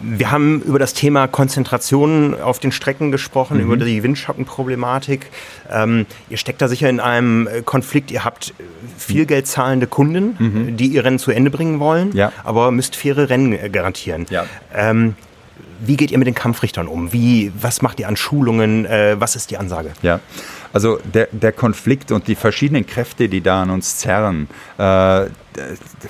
Wir haben über das Thema Konzentration auf den Strecken gesprochen, mhm. über die Windschattenproblematik. Ähm, ihr steckt da sicher in einem äh, Konflikt. Ihr habt äh, viel Geld zahlende Kunden, mhm. die ihr Rennen zu Ende bringen wollen, ja. aber müsst faire Rennen äh, garantieren. Ja. Ähm, wie geht ihr mit den Kampfrichtern um? Wie, was macht ihr an Schulungen? Äh, was ist die Ansage? Ja, also der, der Konflikt und die verschiedenen Kräfte, die da an uns zerren, äh,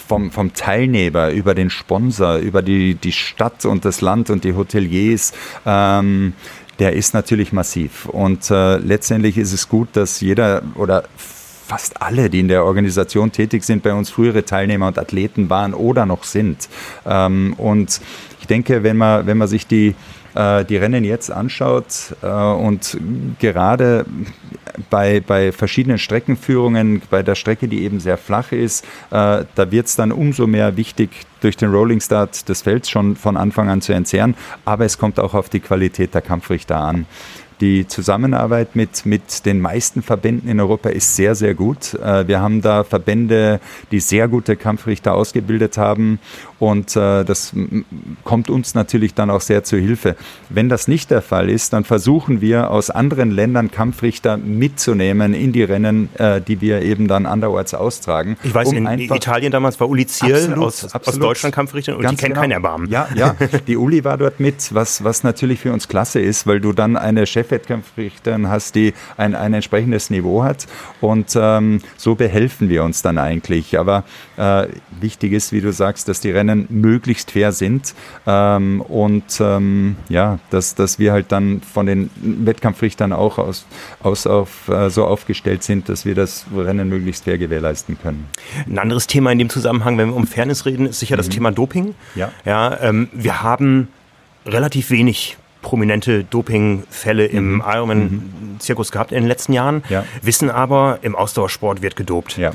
vom, vom Teilnehmer über den Sponsor, über die, die Stadt und das Land und die Hoteliers, ähm, der ist natürlich massiv. Und äh, letztendlich ist es gut, dass jeder oder fast alle, die in der Organisation tätig sind, bei uns frühere Teilnehmer und Athleten waren oder noch sind. Ähm, und denke, wenn man, wenn man sich die äh, die Rennen jetzt anschaut äh, und gerade bei, bei verschiedenen Streckenführungen, bei der Strecke, die eben sehr flach ist, äh, da wird es dann umso mehr wichtig, durch den Rolling Start des Felds schon von Anfang an zu entzerren. Aber es kommt auch auf die Qualität der Kampfrichter an. Die Zusammenarbeit mit, mit den meisten Verbänden in Europa ist sehr, sehr gut. Äh, wir haben da Verbände, die sehr gute Kampfrichter ausgebildet haben und äh, das kommt uns natürlich dann auch sehr zur Hilfe. Wenn das nicht der Fall ist, dann versuchen wir aus anderen Ländern Kampfrichter mitzunehmen in die Rennen, äh, die wir eben dann anderorts austragen. Ich weiß, um in Italien damals war Uli Ziel absolut, aus, absolut. aus Deutschland Kampfrichter und Ganz die kennen genau. keinen Erbarmen. Ja, ja, die Uli war dort mit, was, was natürlich für uns klasse ist, weil du dann eine Chef Wettkampfrichtern hast, die ein, ein entsprechendes Niveau hat. Und ähm, so behelfen wir uns dann eigentlich. Aber äh, wichtig ist, wie du sagst, dass die Rennen möglichst fair sind ähm, und ähm, ja, dass, dass wir halt dann von den Wettkampfrichtern auch aus, aus auf, äh, so aufgestellt sind, dass wir das Rennen möglichst fair gewährleisten können. Ein anderes Thema in dem Zusammenhang, wenn wir um Fairness reden, ist sicher mhm. das Thema Doping. Ja. ja ähm, wir haben relativ wenig prominente Dopingfälle im mhm. Ironman-Zirkus gehabt in den letzten Jahren, ja. wissen aber, im Ausdauersport wird gedopt. Ja.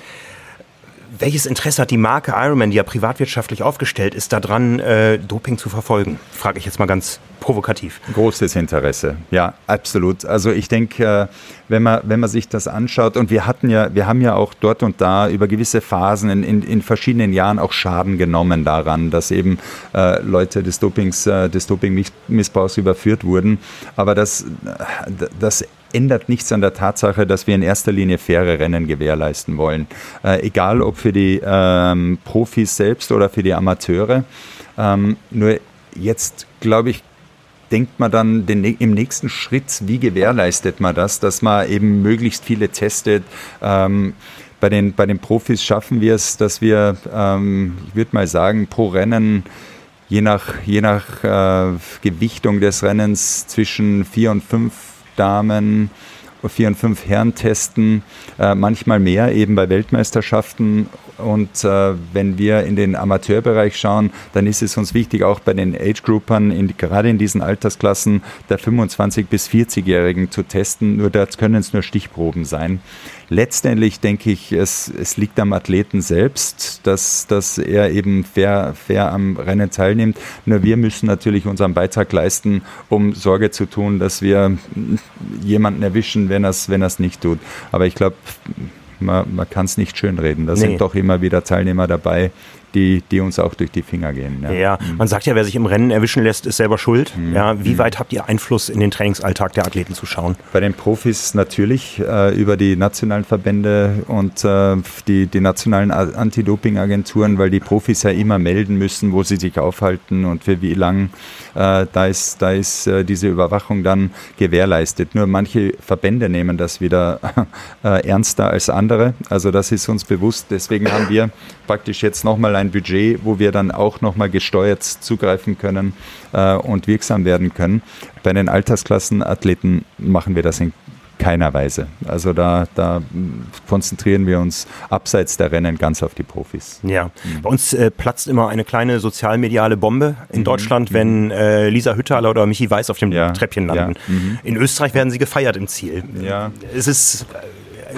Welches Interesse hat die Marke Ironman, die ja privatwirtschaftlich aufgestellt ist, daran, äh, Doping zu verfolgen? Frage ich jetzt mal ganz provokativ. Großes Interesse, ja, absolut. Also ich denke, äh, wenn man, wenn man sich das anschaut, und wir hatten ja, wir haben ja auch dort und da über gewisse Phasen in, in, in verschiedenen Jahren auch Schaden genommen daran, dass eben äh, Leute des Dopings, äh, des Dopingmissbrauchs überführt wurden. Aber das, äh, das ändert nichts an der Tatsache, dass wir in erster Linie faire Rennen gewährleisten wollen. Äh, egal ob für die ähm, Profis selbst oder für die Amateure. Ähm, nur jetzt, glaube ich, denkt man dann den, im nächsten Schritt, wie gewährleistet man das, dass man eben möglichst viele testet. Ähm, bei, den, bei den Profis schaffen wir es, dass wir, ähm, ich würde mal sagen, pro Rennen je nach, je nach äh, Gewichtung des Rennens zwischen vier und fünf Damen, vier und fünf Herren testen, äh, manchmal mehr eben bei Weltmeisterschaften. Und äh, wenn wir in den Amateurbereich schauen, dann ist es uns wichtig, auch bei den Age-Groupern, in, gerade in diesen Altersklassen der 25- bis 40-Jährigen zu testen. Nur da können es nur Stichproben sein letztendlich denke ich, es, es liegt am Athleten selbst, dass, dass er eben fair, fair am Rennen teilnimmt. Nur wir müssen natürlich unseren Beitrag leisten, um Sorge zu tun, dass wir jemanden erwischen, wenn er es wenn nicht tut. Aber ich glaube, man, man kann es nicht schönreden. Da nee. sind doch immer wieder Teilnehmer dabei, die, die uns auch durch die Finger gehen. Ja. ja, mhm. man sagt ja, wer sich im Rennen erwischen lässt, ist selber schuld. Mhm. Ja, wie mhm. weit habt ihr Einfluss in den Trainingsalltag der Athleten zu schauen? Bei den Profis natürlich äh, über die nationalen Verbände und äh, die, die nationalen Anti-Doping-Agenturen, weil die Profis ja immer melden müssen, wo sie sich aufhalten und für wie lang. Äh, da ist, da ist äh, diese Überwachung dann gewährleistet. Nur manche Verbände nehmen das wieder äh, ernster als andere. Also das ist uns bewusst. Deswegen haben wir praktisch jetzt nochmal ein Budget, wo wir dann auch nochmal gesteuert zugreifen können äh, und wirksam werden können. Bei den Altersklassenathleten machen wir das in keiner Weise. Also da, da konzentrieren wir uns abseits der Rennen ganz auf die Profis. Ja, mhm. bei uns äh, platzt immer eine kleine sozialmediale Bombe in mhm. Deutschland, wenn mhm. äh, Lisa Hütterler oder Michi Weiß auf dem ja. Treppchen landen. Ja. Mhm. In Österreich werden sie gefeiert im Ziel. Ja. Es ist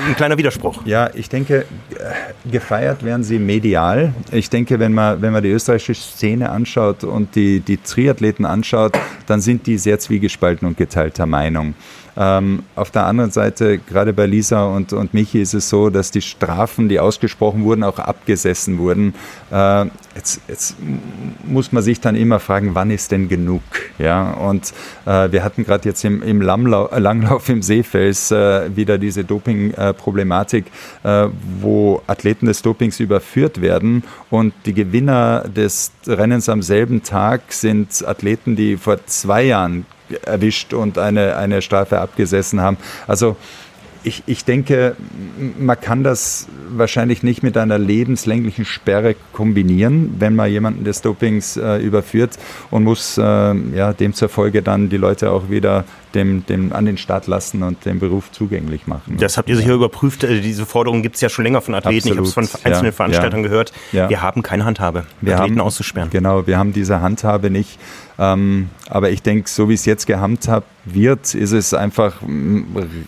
ein kleiner Widerspruch. Ja, ich denke, äh, gefeiert werden sie medial. Ich denke, wenn man, wenn man die österreichische Szene anschaut und die, die Triathleten anschaut, dann sind die sehr zwiegespalten und geteilter Meinung. Ähm, auf der anderen Seite, gerade bei Lisa und, und Michi ist es so, dass die Strafen, die ausgesprochen wurden, auch abgesessen wurden. Äh, jetzt, jetzt muss man sich dann immer fragen, wann ist denn genug? Ja, und äh, wir hatten gerade jetzt im, im Langlauf im Seefels äh, wieder diese Doping-Problematik, äh, wo Athleten des Dopings überführt werden und die Gewinner des Rennens am selben Tag sind Athleten, die vor zwei Jahren erwischt und eine, eine Strafe abgesessen haben. Also ich, ich denke, man kann das wahrscheinlich nicht mit einer lebenslänglichen Sperre kombinieren, wenn man jemanden des Dopings äh, überführt und muss äh, ja, dem zur Folge dann die Leute auch wieder dem, dem an den Start lassen und den Beruf zugänglich machen. Das habt ihr sicher ja. überprüft. Äh, diese Forderung gibt es ja schon länger von Athleten. Absolut. Ich habe es von einzelnen ja. Veranstaltern gehört. Wir haben keine Handhabe, wir Athleten haben, auszusperren. Genau, wir haben diese Handhabe nicht. Ähm, aber ich denke, so wie es jetzt gehandhabt wird, ist es einfach mm,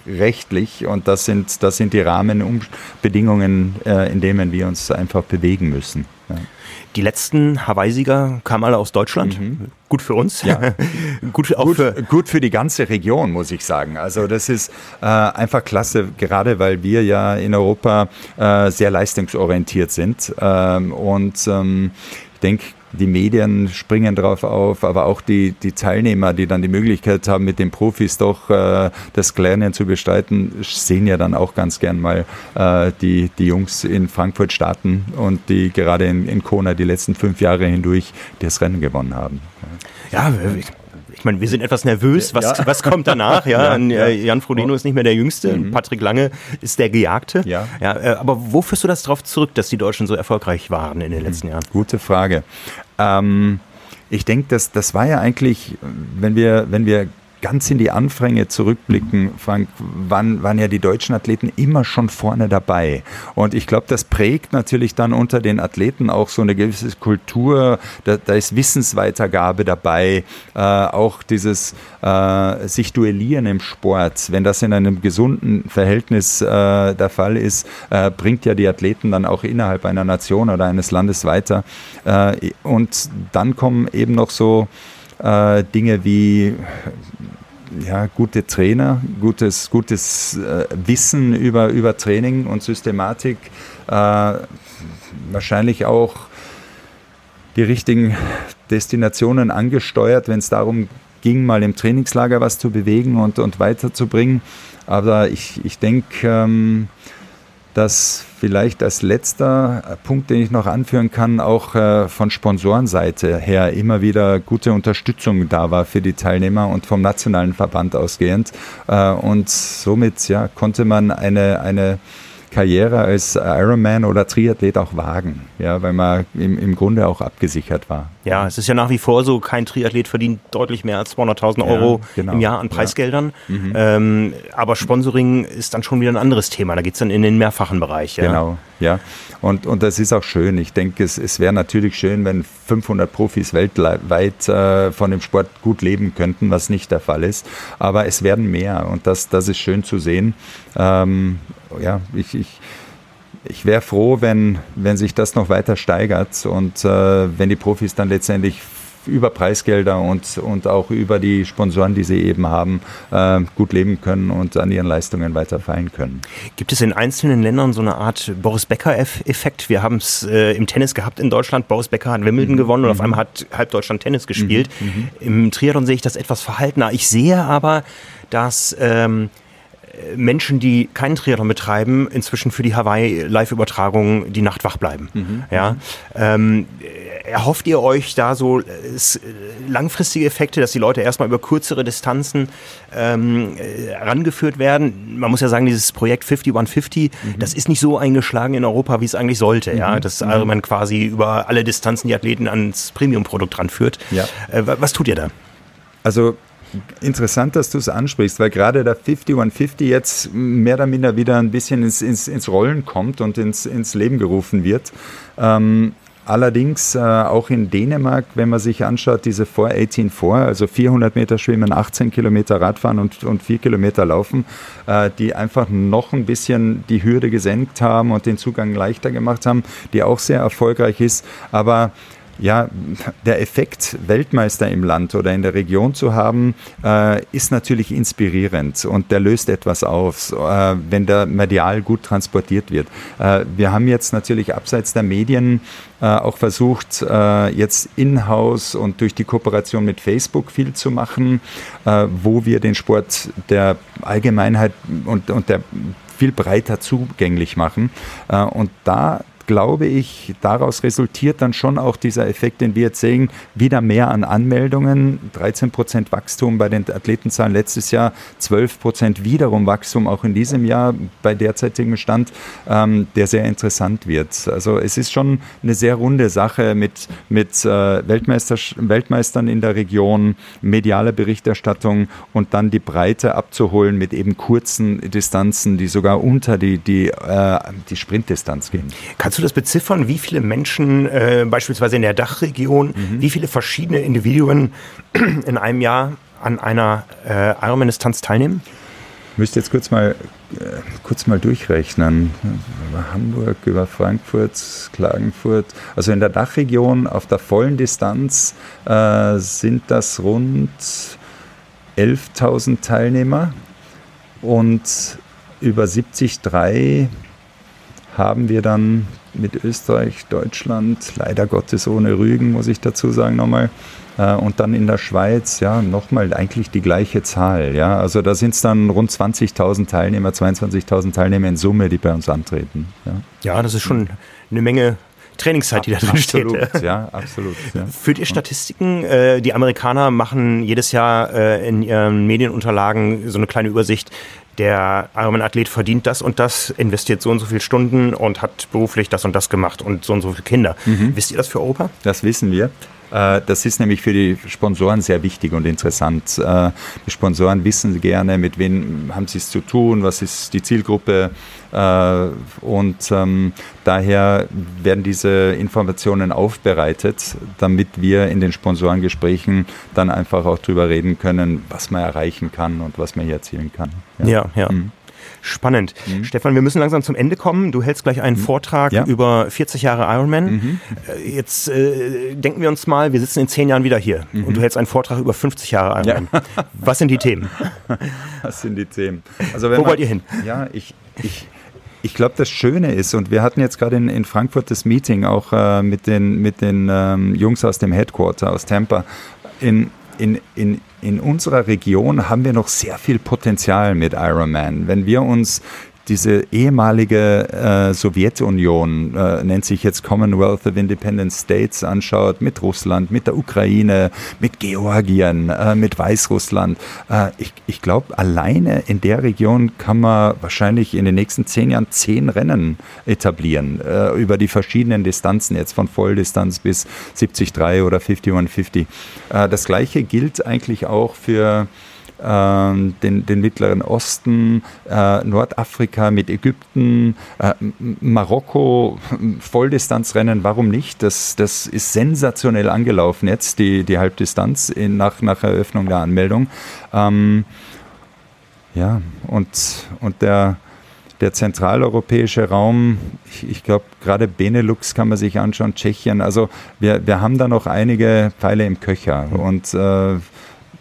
rechtlich und das sind, das sind die Rahmenbedingungen, äh, in denen wir uns einfach bewegen müssen. Die letzten Hawaii-Sieger kamen alle aus Deutschland. Mhm. Gut für uns. Ja. gut, auch gut, für gut für die ganze Region, muss ich sagen. Also das ist äh, einfach klasse, gerade weil wir ja in Europa äh, sehr leistungsorientiert sind. Ähm, und ähm, ich denke, die Medien springen drauf auf, aber auch die, die Teilnehmer, die dann die Möglichkeit haben, mit den Profis doch äh, das Lernen zu gestalten, sehen ja dann auch ganz gern mal äh, die, die Jungs in Frankfurt starten und die gerade in, in Kona die letzten fünf Jahre hindurch das Rennen gewonnen haben. Ja, ich meine, wir sind etwas nervös, was, ja. was kommt danach? Ja, ja, ja. Jan Frodeno ist nicht mehr der Jüngste, mhm. Patrick Lange ist der Gejagte. Ja. Äh, aber wo führst du das darauf zurück, dass die Deutschen so erfolgreich waren in den letzten Jahren? Gute Frage. Ähm, ich denke, das, das war ja eigentlich, wenn wir, wenn wir ganz in die Anfänge zurückblicken, Frank, waren, waren ja die deutschen Athleten immer schon vorne dabei. Und ich glaube, das prägt natürlich dann unter den Athleten auch so eine gewisse Kultur. Da, da ist Wissensweitergabe dabei, äh, auch dieses äh, sich duellieren im Sport. Wenn das in einem gesunden Verhältnis äh, der Fall ist, äh, bringt ja die Athleten dann auch innerhalb einer Nation oder eines Landes weiter. Äh, und dann kommen eben noch so äh, Dinge wie ja, gute Trainer, gutes, gutes äh, Wissen über, über Training und Systematik, äh, wahrscheinlich auch die richtigen Destinationen angesteuert, wenn es darum ging, mal im Trainingslager was zu bewegen und, und weiterzubringen. Aber ich, ich denke, ähm, dass vielleicht als letzter Punkt, den ich noch anführen kann, auch äh, von Sponsorenseite her immer wieder gute Unterstützung da war für die Teilnehmer und vom nationalen Verband ausgehend. Äh, und somit ja, konnte man eine, eine Karriere als Ironman oder Triathlet auch wagen, ja, weil man im, im Grunde auch abgesichert war. Ja, es ist ja nach wie vor so, kein Triathlet verdient deutlich mehr als 200.000 Euro ja, genau. im Jahr an Preisgeldern. Ja. Mhm. Ähm, aber Sponsoring ist dann schon wieder ein anderes Thema. Da geht es dann in den mehrfachen Bereich. Ja? Genau, ja. Und, und das ist auch schön. Ich denke, es, es wäre natürlich schön, wenn 500 Profis weltweit äh, von dem Sport gut leben könnten, was nicht der Fall ist. Aber es werden mehr und das, das ist schön zu sehen. Ähm, ja, ich, ich, ich wäre froh, wenn, wenn sich das noch weiter steigert und äh, wenn die Profis dann letztendlich über Preisgelder und, und auch über die Sponsoren, die sie eben haben, äh, gut leben können und an ihren Leistungen weiter feiern können. Gibt es in einzelnen Ländern so eine Art Boris Becker-Effekt? Wir haben es äh, im Tennis gehabt in Deutschland. Boris Becker hat Wimbledon mhm. gewonnen und auf mhm. einmal hat halb Deutschland Tennis gespielt. Mhm. mhm. Im Triathlon sehe ich das etwas verhaltener. Ich sehe aber, dass ähm, Menschen, die keinen Triathlon betreiben, inzwischen für die Hawaii-Live-Übertragung die Nacht wach bleiben. Mhm. Ja, ähm, erhofft ihr euch da so äh, langfristige Effekte, dass die Leute erstmal über kürzere Distanzen ähm, äh, rangeführt werden? Man muss ja sagen, dieses Projekt 5150, mhm. das ist nicht so eingeschlagen in Europa, wie es eigentlich sollte. Mhm. Ja, dass also man quasi über alle Distanzen die Athleten ans Premium-Produkt ranführt. Ja. Äh, was tut ihr da? Also Interessant, dass du es ansprichst, weil gerade der 5150 jetzt mehr oder minder wieder ein bisschen ins, ins, ins Rollen kommt und ins, ins Leben gerufen wird. Ähm, allerdings äh, auch in Dänemark, wenn man sich anschaut, diese 418-4, also 400 Meter Schwimmen, 18 Kilometer Radfahren und, und 4 Kilometer Laufen, äh, die einfach noch ein bisschen die Hürde gesenkt haben und den Zugang leichter gemacht haben, die auch sehr erfolgreich ist. Aber ja, der Effekt, Weltmeister im Land oder in der Region zu haben, äh, ist natürlich inspirierend und der löst etwas aus, äh, wenn der medial gut transportiert wird. Äh, wir haben jetzt natürlich abseits der Medien äh, auch versucht, äh, jetzt in-house und durch die Kooperation mit Facebook viel zu machen, äh, wo wir den Sport der Allgemeinheit und, und der viel breiter zugänglich machen. und da glaube ich, daraus resultiert dann schon auch dieser Effekt, den wir jetzt sehen, wieder mehr an Anmeldungen, 13 Prozent Wachstum bei den Athletenzahlen letztes Jahr, 12 Prozent wiederum Wachstum auch in diesem Jahr bei derzeitigem Stand, ähm, der sehr interessant wird. Also es ist schon eine sehr runde Sache mit, mit äh, Weltmeister, Weltmeistern in der Region, mediale Berichterstattung und dann die Breite abzuholen mit eben kurzen Distanzen, die sogar unter die, die, äh, die Sprintdistanz gehen. Kannst du das beziffern, wie viele Menschen äh, beispielsweise in der Dachregion, mhm. wie viele verschiedene Individuen in einem Jahr an einer äh, Ironman-Distanz teilnehmen? Ich müsste jetzt kurz mal, äh, kurz mal durchrechnen. Über Hamburg, über Frankfurt, Klagenfurt. Also in der Dachregion auf der vollen Distanz äh, sind das rund 11.000 Teilnehmer und über 73 haben wir dann mit Österreich, Deutschland, leider Gottes ohne Rügen, muss ich dazu sagen nochmal. Äh, und dann in der Schweiz, ja, nochmal eigentlich die gleiche Zahl. Ja. Also da sind es dann rund 20.000 Teilnehmer, 22.000 Teilnehmer in Summe, die bei uns antreten. Ja, ja das ist schon eine Menge Trainingszeit, die da drin absolut, steht. Ja, absolut. Ja. Führt ihr Statistiken? Äh, die Amerikaner machen jedes Jahr äh, in ihren Medienunterlagen so eine kleine Übersicht, der Ironman-Athlet verdient das und das, investiert so und so viele Stunden und hat beruflich das und das gemacht und so und so viele Kinder. Mhm. Wisst ihr das für Europa? Das wissen wir. Äh, das ist nämlich für die Sponsoren sehr wichtig und interessant. Äh, die Sponsoren wissen gerne, mit wem haben sie es zu tun, was ist die Zielgruppe. Äh, und ähm, daher werden diese Informationen aufbereitet, damit wir in den Sponsorengesprächen dann einfach auch darüber reden können, was man erreichen kann und was man hier erzielen kann. Ja, ja. ja. Mhm. Spannend. Mhm. Stefan, wir müssen langsam zum Ende kommen. Du hältst gleich einen mhm. Vortrag ja. über 40 Jahre Ironman. Mhm. Äh, jetzt äh, denken wir uns mal, wir sitzen in zehn Jahren wieder hier mhm. und du hältst einen Vortrag über 50 Jahre Ironman. Ja. Was sind die Themen? Was sind die Themen? Also Wo man, wollt ihr hin? Ja, ich, ich ich glaube, das Schöne ist, und wir hatten jetzt gerade in, in, Frankfurt das Meeting auch äh, mit den, mit den ähm, Jungs aus dem Headquarter aus Tampa. In, in, in, in unserer Region haben wir noch sehr viel Potenzial mit Ironman. Wenn wir uns diese ehemalige äh, Sowjetunion, äh, nennt sich jetzt Commonwealth of Independent States, anschaut, mit Russland, mit der Ukraine, mit Georgien, äh, mit Weißrussland. Äh, ich ich glaube, alleine in der Region kann man wahrscheinlich in den nächsten zehn Jahren zehn Rennen etablieren, äh, über die verschiedenen Distanzen, jetzt von Volldistanz bis 73 oder 5150. Äh, das gleiche gilt eigentlich auch für den, den Mittleren Osten, äh, Nordafrika mit Ägypten, äh, Marokko, Volldistanzrennen, warum nicht? Das, das ist sensationell angelaufen jetzt, die, die Halbdistanz in, nach, nach Eröffnung der Anmeldung. Ähm, ja, und, und der, der zentraleuropäische Raum, ich, ich glaube, gerade Benelux kann man sich anschauen, Tschechien, also wir, wir haben da noch einige Pfeile im Köcher und äh,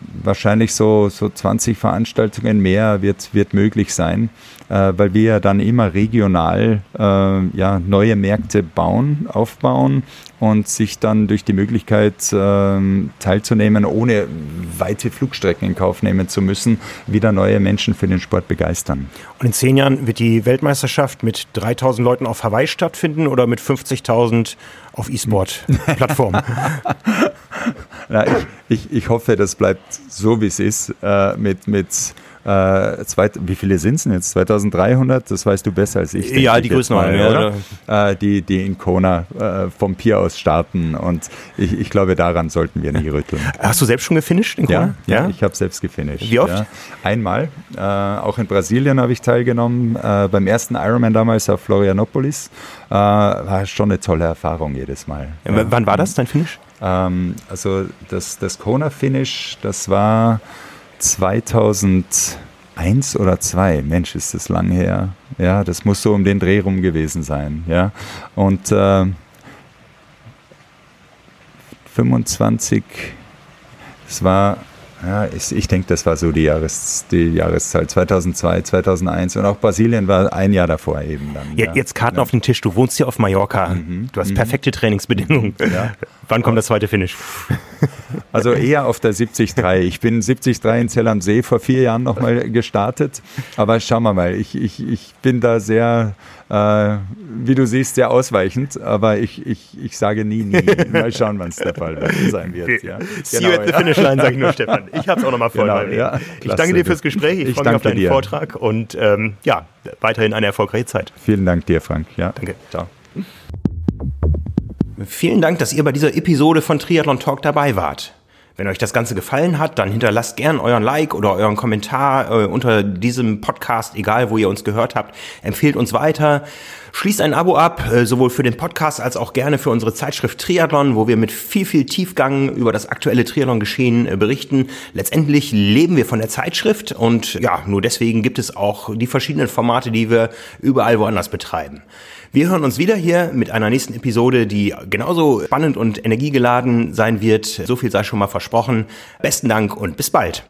wahrscheinlich so, so 20 Veranstaltungen mehr wird, wird möglich sein, äh, weil wir ja dann immer regional äh, ja, neue Märkte bauen, aufbauen und sich dann durch die Möglichkeit äh, teilzunehmen, ohne weite Flugstrecken in Kauf nehmen zu müssen, wieder neue Menschen für den Sport begeistern. Und in zehn Jahren wird die Weltmeisterschaft mit 3000 Leuten auf Hawaii stattfinden oder mit 50.000 auf E-Sport-Plattformen? ich, ich, ich hoffe, das bleibt so, wie es ist, äh, mit, mit äh, zwei, wie viele sind es denn jetzt? 2300? Das weißt du besser als ich. Ja, die Größenordnung, ja, oder? Äh, die, die in Kona äh, vom Pier aus starten und ich, ich glaube, daran sollten wir nicht rütteln. Hast du selbst schon gefinisht in Kona? Ja, ja? ich habe selbst gefinisht. Wie oft? Ja. Einmal. Äh, auch in Brasilien habe ich teilgenommen. Äh, beim ersten Ironman damals auf Florianopolis. Äh, war schon eine tolle Erfahrung jedes Mal. Wann war das, dein Finish? Ähm, also das, das Kona-Finish, das war 2001 oder 2. Mensch, ist das lang her. Ja, das muss so um den Dreh rum gewesen sein. Ja, und äh, 25, das war ja, ich, ich denke, das war so die, Jahres, die Jahreszahl 2002, 2001 und auch Brasilien war ein Jahr davor eben dann. Ja, jetzt Karten ja. auf den Tisch, du wohnst hier auf Mallorca, mhm. du hast mhm. perfekte Trainingsbedingungen. Ja. Wann kommt das zweite Finish? Also eher auf der 73. Ich bin 73 in Zell am See vor vier Jahren nochmal gestartet. Aber schauen wir mal, ich, ich, ich bin da sehr, äh, wie du siehst, sehr ausweichend. Aber ich, ich, ich sage nie, nie. Mal schauen, wann es der Fall sein wird. Ja. See genau, you at the finish line, sage ich nur, Stefan. Ich habe es auch nochmal vor genau, ja, Ich danke dir fürs Gespräch. Ich, ich freue mich auf deinen dir. Vortrag und ähm, ja, weiterhin eine erfolgreiche Zeit. Vielen Dank dir, Frank. Ja. Danke. Ciao. Vielen Dank, dass ihr bei dieser Episode von Triathlon Talk dabei wart. Wenn euch das Ganze gefallen hat, dann hinterlasst gern euren Like oder euren Kommentar äh, unter diesem Podcast, egal wo ihr uns gehört habt. Empfehlt uns weiter. Schließt ein Abo ab, äh, sowohl für den Podcast als auch gerne für unsere Zeitschrift Triathlon, wo wir mit viel, viel Tiefgang über das aktuelle Triathlon-Geschehen äh, berichten. Letztendlich leben wir von der Zeitschrift und ja, nur deswegen gibt es auch die verschiedenen Formate, die wir überall woanders betreiben. Wir hören uns wieder hier mit einer nächsten Episode, die genauso spannend und energiegeladen sein wird. So viel sei schon mal versprochen. Besten Dank und bis bald.